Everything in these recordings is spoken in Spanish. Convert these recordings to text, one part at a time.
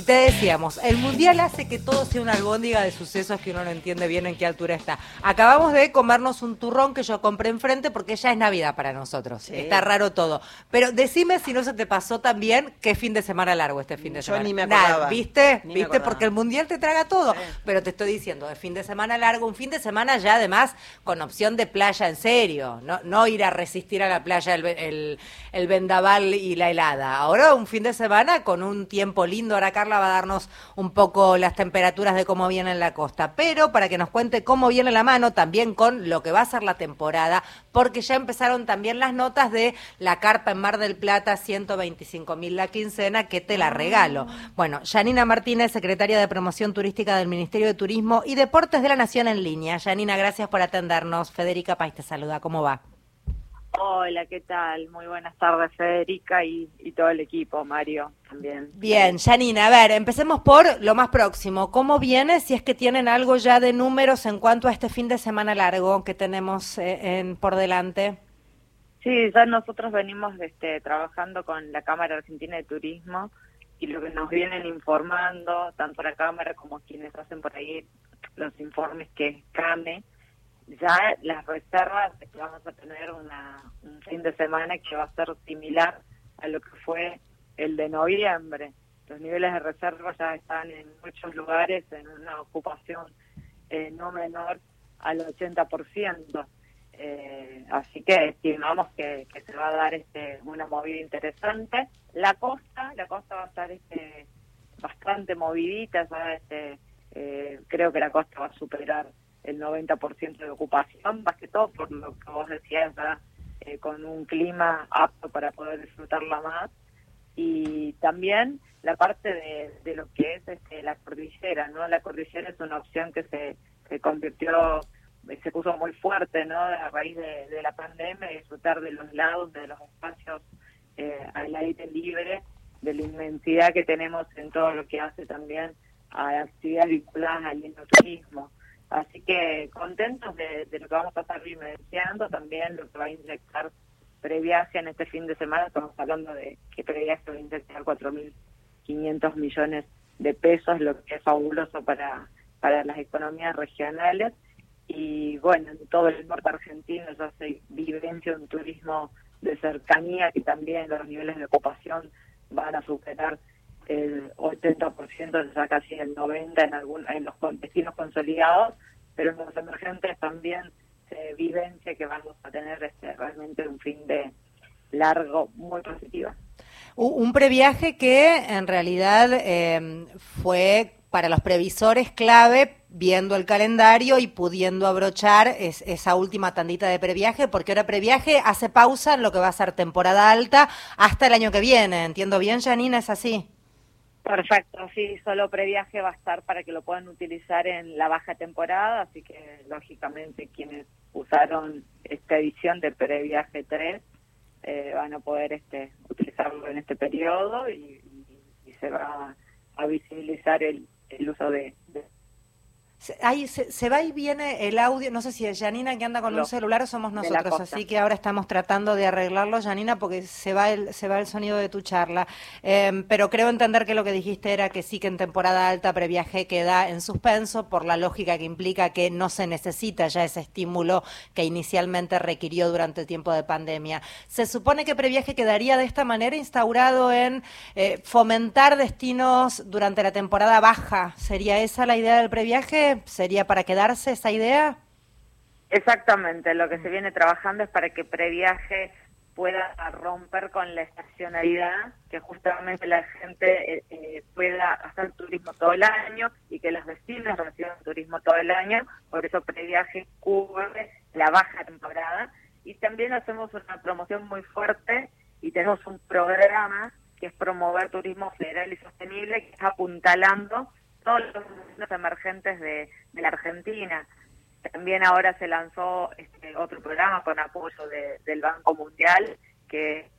Y te decíamos, el mundial hace que todo sea una albóndiga de sucesos que uno no entiende bien en qué altura está. Acabamos de comernos un turrón que yo compré enfrente porque ya es Navidad para nosotros. Está raro todo. Pero decime si no se te pasó también qué fin de semana largo este fin de Yo semana. ni me acordaba. ¿Viste? Ni me ¿Viste? acordaba. Porque el mundial te traga todo. Pero te estoy diciendo, de fin de semana largo, un fin de semana ya además con opción de playa en serio. No, no ir a resistir a la playa el, el, el vendaval y la helada. Ahora un fin de semana con un tiempo lindo. Ahora Va a darnos un poco las temperaturas de cómo viene en la costa. Pero para que nos cuente cómo viene la mano, también con lo que va a ser la temporada, porque ya empezaron también las notas de la carpa en Mar del Plata, 125 mil la quincena, que te la regalo. Bueno, Janina Martínez, secretaria de Promoción Turística del Ministerio de Turismo y Deportes de la Nación en línea. Janina, gracias por atendernos. Federica País te saluda. ¿Cómo va? Hola, ¿qué tal? Muy buenas tardes, Federica y, y todo el equipo, Mario también. Bien, Janina, a ver, empecemos por lo más próximo. ¿Cómo viene, si es que tienen algo ya de números en cuanto a este fin de semana largo que tenemos eh, en, por delante? Sí, ya nosotros venimos este, trabajando con la Cámara Argentina de Turismo y lo que nos vienen informando, tanto la Cámara como quienes hacen por ahí los informes que es CAME, ya las reservas que vamos a tener una, un fin de semana que va a ser similar a lo que fue el de noviembre. Los niveles de reserva ya están en muchos lugares en una ocupación eh, no menor al 80%. Eh, así que estimamos que, que se va a dar este una movida interesante. La costa, la costa va a estar este bastante movidita, ya este, eh, creo que la costa va a superar el 90% de ocupación, más que todo por lo que vos decías, eh, con un clima apto para poder disfrutarla más. Y también la parte de, de lo que es este, la cordillera, ¿no? La cordillera es una opción que se, se convirtió, se puso muy fuerte, ¿no? A raíz de, de la pandemia, disfrutar de los lados, de los espacios eh, al aire libre, de la inmensidad que tenemos en todo lo que hace también a actividades vinculadas al turismo. Así que contentos de, lo que vamos a estar vivenciando, también lo que va a inyectar previaje en este fin de semana. Estamos hablando de que previaje va a inyectar 4.500 millones de pesos, lo que es fabuloso para, para las economías regionales. Y bueno, en todo el norte argentino ya se vivencia un turismo de cercanía que también los niveles de ocupación van a superar el 80%, ya casi el 90% en, algún, en los destinos consolidados, pero en los emergentes también se vivencia que vamos a tener este, realmente un fin de largo muy positivo. Un previaje que en realidad eh, fue para los previsores clave viendo el calendario y pudiendo abrochar es- esa última tandita de previaje, porque ahora previaje hace pausa en lo que va a ser temporada alta hasta el año que viene. ¿Entiendo bien, Janina? ¿Es así? Perfecto, sí, solo previaje va a estar para que lo puedan utilizar en la baja temporada, así que lógicamente quienes usaron esta edición de previaje 3 eh, van a poder este utilizarlo en este periodo y, se va a visibilizar el, el uso de, ahí se, se va y viene el audio, no sé si es Janina que anda con un Lo- celular o somos nosotros, así que ahora estamos tratando de arreglarlo, Janina, porque se va el, se va el sonido de tu charla. Eh, pero creo entender que lo que dijiste era que sí que en temporada alta previaje queda en suspenso por la lógica que implica que no se necesita ya ese estímulo que inicialmente requirió durante el tiempo de pandemia. Se supone que previaje quedaría de esta manera instaurado en eh, fomentar destinos durante la temporada baja. ¿Sería esa la idea del previaje? ¿Sería para quedarse esa idea? Exactamente, lo que se viene trabajando es para que previaje pueda romper con la estacionalidad, que justamente la gente eh, eh, pueda hacer turismo todo el año y que los vecinos reciban turismo todo el año, por eso previaje cubre la baja temporada y también hacemos una promoción muy fuerte y tenemos un programa que es promover turismo federal y sostenible que está apuntalando todos los emergentes de, la Argentina. También ahora se lanzó este otro programa con apoyo de- del Banco Mundial que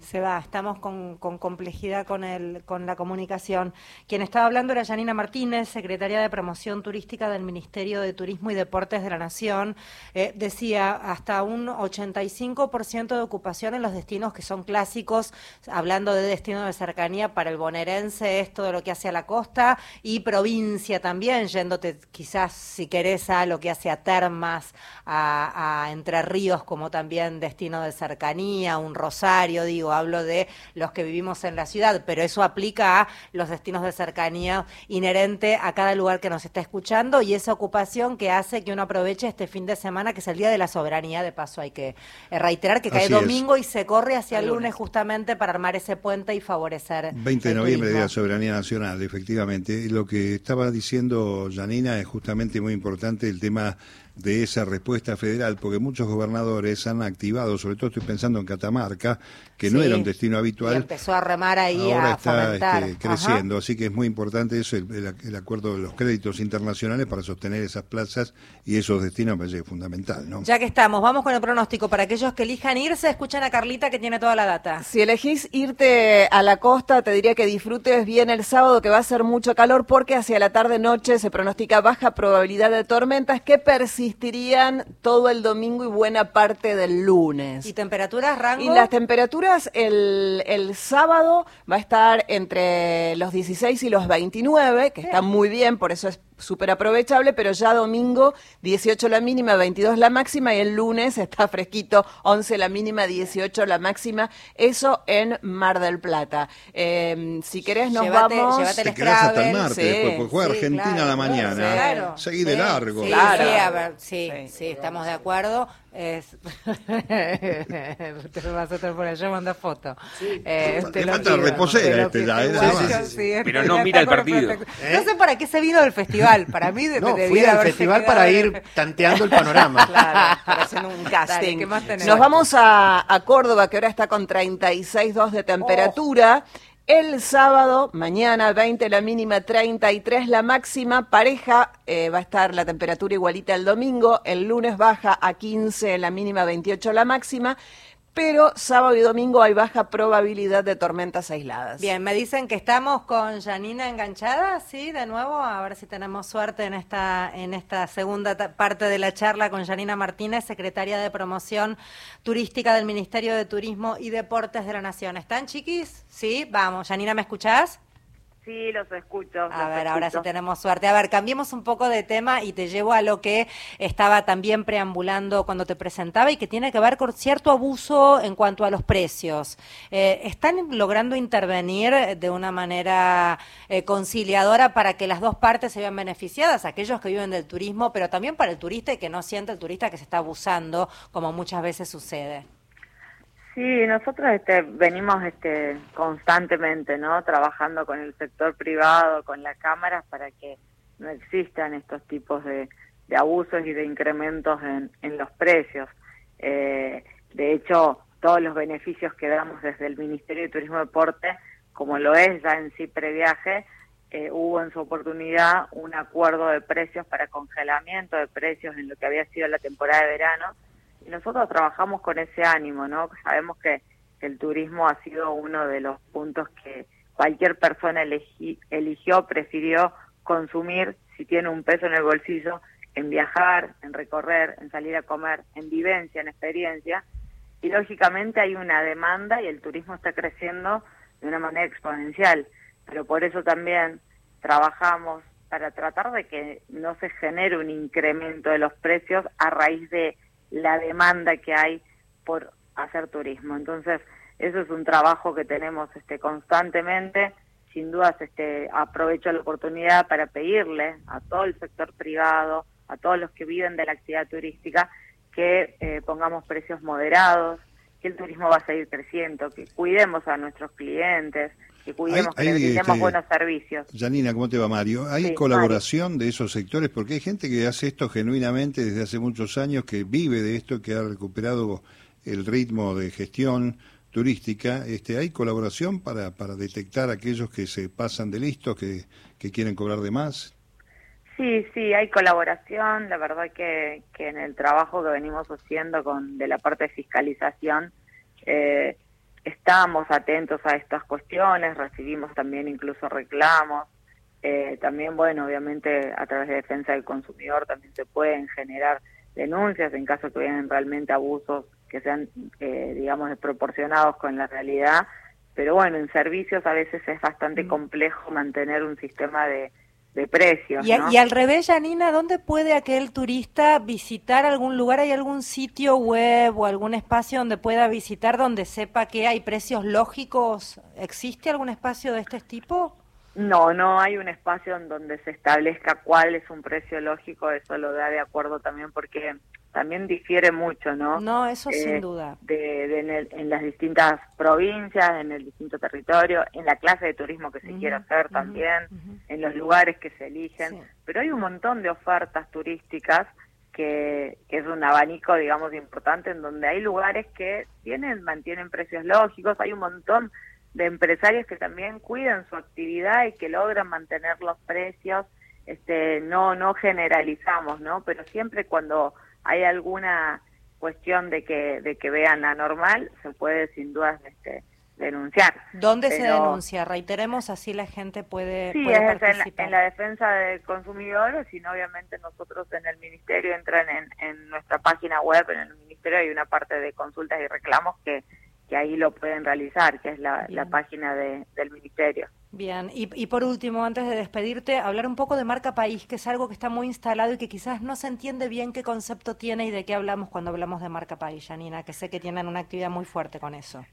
Se va, estamos con, complejidad con, el, con la comunicación. Quien estaba hablando era Janina Martínez, secretaria de Promoción Turística del Ministerio de Turismo y Deportes de la Nación. Eh, decía, hasta un 85% de ocupación en los destinos que son clásicos, hablando de destino de cercanía para el bonaerense, es todo lo que hace a la costa y provincia también, yéndote quizás, si querés, a lo que hace a Termas, a, a Entre Ríos, como también destino de cercanía, un Rosario, digo hablo de los que vivimos en la ciudad, pero eso aplica a los destinos de cercanía inherente a cada lugar que nos está escuchando y esa ocupación que hace que uno aproveche este fin de semana, que es el Día de la Soberanía, de paso hay que eh, reiterar que cae domingo y se corre hacia el lunes. justamente para armar ese puente y favorecer. 20 de noviembre, Día de la Soberanía Nacional, efectivamente. Lo que estaba diciendo Janina es justamente muy importante el tema de esa respuesta federal, porque muchos gobernadores han activado, sobre todo estoy pensando en Catamarca, que no era un destino habitual. Empezó a remar ahí ahora a está este, creciendo, así que es muy importante eso, el, acuerdo de los créditos internacionales para sostener esas plazas y esos destinos me parece fundamental. ¿no? Ya que estamos, vamos con el pronóstico. Para aquellos que elijan irse, escuchan a Carlita que tiene toda la data. Si elegís irte a la costa, te diría que disfrutes bien el sábado, que va a ser mucho calor, porque hacia la tarde-noche se pronostica baja probabilidad de tormentas que persisten existirían todo el domingo y buena parte del lunes. ¿Y temperaturas, rango? Y las temperaturas el, el sábado va a estar entre los 16 y los 29, que está muy bien, por eso es súper aprovechable, pero ya domingo 18 la mínima, 22 la máxima y el lunes está fresquito, 11 la mínima, 18 la máxima, eso en Mar del Plata. Eh, si querés nos vamos... Llévate Te quedás hasta el martes, después, porque juega Argentina a la mañana, claro, seguí de largo. Sí, claro. sí, sí, estamos de acuerdo. Es... te vas a por allá, manda foto. Sí. Eh, te falta reposera este ya, ¿eh? Pero no mira el partido. No sé para qué se vino del festival. Para mí no, fui al festival para ir tanteando el panorama. Claro, para hacer un casting. Nos vamos a, a, Córdoba, que ahora está con 36,2 de temperatura. El sábado, mañana 20 la mínima, 33 la máxima. Pareja eh, va a estar la temperatura igualita el domingo. El lunes baja a 15 la mínima, 28 la máxima pero sábado y domingo hay baja probabilidad de tormentas aisladas. Bien, me dicen que estamos con Janina enganchada, sí, de nuevo, a ver si tenemos suerte en esta en esta segunda parte de la charla con Janina Martínez, secretaria de Promoción Turística del Ministerio de Turismo y Deportes de la Nación. ¿Están chiquis? Sí, vamos. Janina, ¿me escuchás? Sí, los escucho. A ver, ahora sí tenemos suerte. A ver, cambiemos un poco de tema y te llevo a lo que estaba también preambulando cuando te presentaba y que tiene que ver con cierto abuso en cuanto a los precios. Eh, ¿Están logrando intervenir de una manera eh, conciliadora para que las dos partes se vean beneficiadas, aquellos que viven del turismo, pero también para el turista y que no siente el turista que se está abusando, como muchas veces sucede? Sí, nosotros este, venimos este, constantemente, ¿no? Trabajando con el sector privado, con las cámaras, para que no existan estos tipos de, abusos y de incrementos en, los precios. Eh, de hecho, todos los beneficios que damos desde el Ministerio de Turismo y Deporte, como lo es ya en sí previaje, eh, hubo en su oportunidad un acuerdo de precios para congelamiento de precios en lo que había sido la temporada de verano y nosotros trabajamos con ese ánimo, ¿no? Sabemos que, el turismo ha sido uno de los puntos que cualquier persona eligió, prefirió consumir si tiene un peso en el bolsillo, en viajar, en recorrer, en salir a comer, en vivencia, en experiencia. Y lógicamente hay una demanda y el turismo está creciendo de una manera exponencial. Pero por eso también trabajamos para tratar de que no se genere un incremento de los precios a raíz de la demanda que hay por hacer turismo. Entonces, eso es un trabajo que tenemos este constantemente. Sin dudas, este, aprovecho la oportunidad para pedirle a todo el sector privado, a todos los que viven de la actividad turística, que eh, pongamos precios moderados, que el turismo va a seguir creciendo, que cuidemos a nuestros clientes, que cuidemos, que este, buenos servicios. Janina, ¿cómo te va Mario? ¿Hay colaboración de esos sectores? Porque hay gente que hace esto genuinamente desde hace muchos años, que vive de esto, que ha recuperado el ritmo de gestión turística. Este, ¿Hay colaboración para, para detectar aquellos que se pasan de listos, que, que quieren cobrar de más? Sí, sí, hay colaboración. La verdad que, que en el trabajo que venimos haciendo con de la parte de fiscalización, eh, estamos atentos a estas cuestiones, recibimos también incluso reclamos. Eh, también, bueno, obviamente a través de defensa del consumidor también se pueden generar denuncias en caso que vean realmente abusos que sean, eh, digamos, desproporcionados con la realidad. Pero bueno, en servicios a veces es bastante mm. complejo mantener un sistema de, de precios. Y, y, al revés, Janina, ¿dónde puede aquel turista visitar algún lugar? ¿Hay algún sitio web o algún espacio donde pueda visitar donde sepa que hay precios lógicos? ¿Existe algún espacio de este tipo? No, no hay un espacio en donde se establezca cuál es un precio lógico, eso lo da de acuerdo también porque también difiere mucho, ¿no? No, eso sin eh, duda. De, en, las distintas provincias, en el distinto territorio, en la clase de turismo que se quiera hacer también, en los lugares que se eligen, pero hay un montón de ofertas turísticas que, que, es un abanico, digamos, importante en donde hay lugares que tienen, mantienen precios lógicos, hay un montón de empresarios que también cuidan su actividad y que logran mantener los precios. Este, no, no generalizamos, ¿no? Pero siempre cuando hay alguna cuestión de que, de que vean anormal, se puede sin dudas este, denunciar. ¿Dónde se denuncia? Reiteremos, así la gente puede, sí, es En, la, defensa del consumidor, sino obviamente nosotros en el ministerio entran en, en nuestra página web, en el ministerio hay una parte de consultas y reclamos que que ahí lo pueden realizar, que es la, página de, del Ministerio. Bien, y, y, por último, antes de despedirte, hablar un poco de marca país, que es algo que está muy instalado y que quizás no se entiende bien qué concepto tiene y de qué hablamos cuando hablamos de marca país, Janina, que sé que tienen una actividad muy fuerte con eso.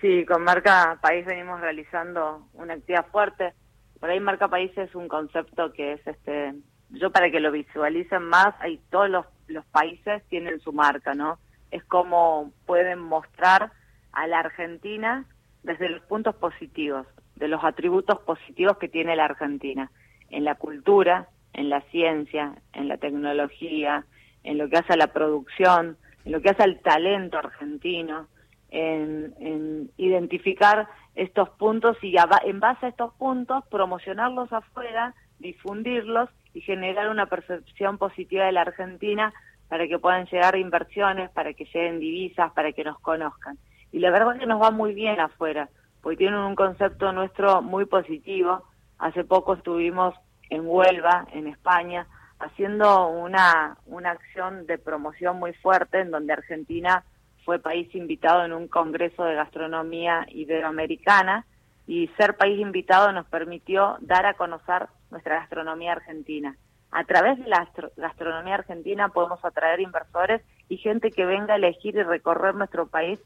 Sí, con marca país venimos realizando una actividad fuerte. Por ahí marca país es un concepto que es, este, yo para que lo visualicen más, hay todos los, los países tienen su marca, ¿no? Es como pueden mostrar a la Argentina desde los puntos positivos, de los atributos positivos que tiene la Argentina, en la cultura, en la ciencia, en la tecnología, en lo que hace a la producción, en lo que hace al talento argentino, en, identificar estos puntos y en base a estos puntos promocionarlos afuera, difundirlos y generar una percepción positiva de la Argentina para que puedan llegar inversiones, para que lleguen divisas, para que nos conozcan y la verdad es que nos va muy bien afuera, porque tienen un concepto nuestro muy positivo. Hace poco estuvimos en Huelva, en España, haciendo una, una acción de promoción muy fuerte en donde Argentina fue país invitado en un congreso de gastronomía iberoamericana y ser país invitado nos permitió dar a conocer nuestra gastronomía argentina. A través de la gastronomía argentina podemos atraer inversores y gente que venga a elegir y recorrer nuestro país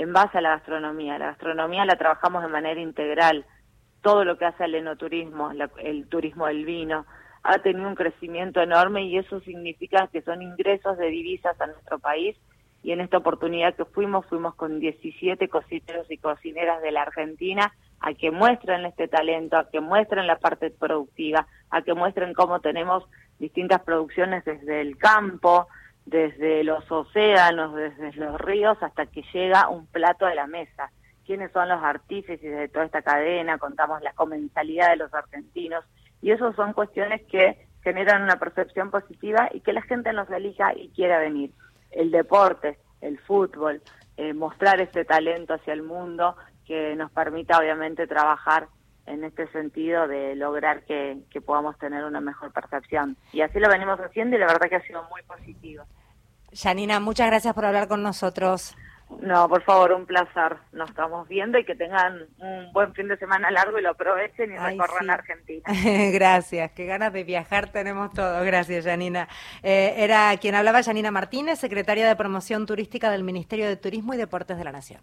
en base a la gastronomía. La gastronomía la trabajamos de manera integral. Todo lo que hace el enoturismo, el turismo del vino, ha tenido un crecimiento enorme y eso significa que son ingresos de divisas a nuestro país. Y en esta oportunidad que fuimos, fuimos con 17 cocineros y cocineras de la Argentina a que muestren este talento, a que muestren la parte productiva, a que muestren cómo tenemos distintas producciones desde el campo, desde los océanos, desde los ríos, hasta que llega un plato a la mesa. ¿Quiénes son los artífices de toda esta cadena? Contamos la comensalidad de los argentinos. Y eso son cuestiones que generan una percepción positiva y que la gente nos elija y quiera venir. El deporte, el fútbol, eh, mostrar este talento hacia el mundo que nos permita obviamente trabajar en este sentido de lograr que, podamos tener una mejor percepción. Y así lo venimos haciendo y la verdad que ha sido muy positivo. Janina, muchas gracias por hablar con nosotros. No, por favor, un placer. Nos estamos viendo y que tengan un buen fin de semana largo y lo aprovechen y recorran Argentina. Gracias, qué ganas de viajar tenemos todos. Gracias, Janina. Eh, era quien hablaba, Janina Martínez, secretaria de Promoción Turística del Ministerio de Turismo y Deportes de la Nación.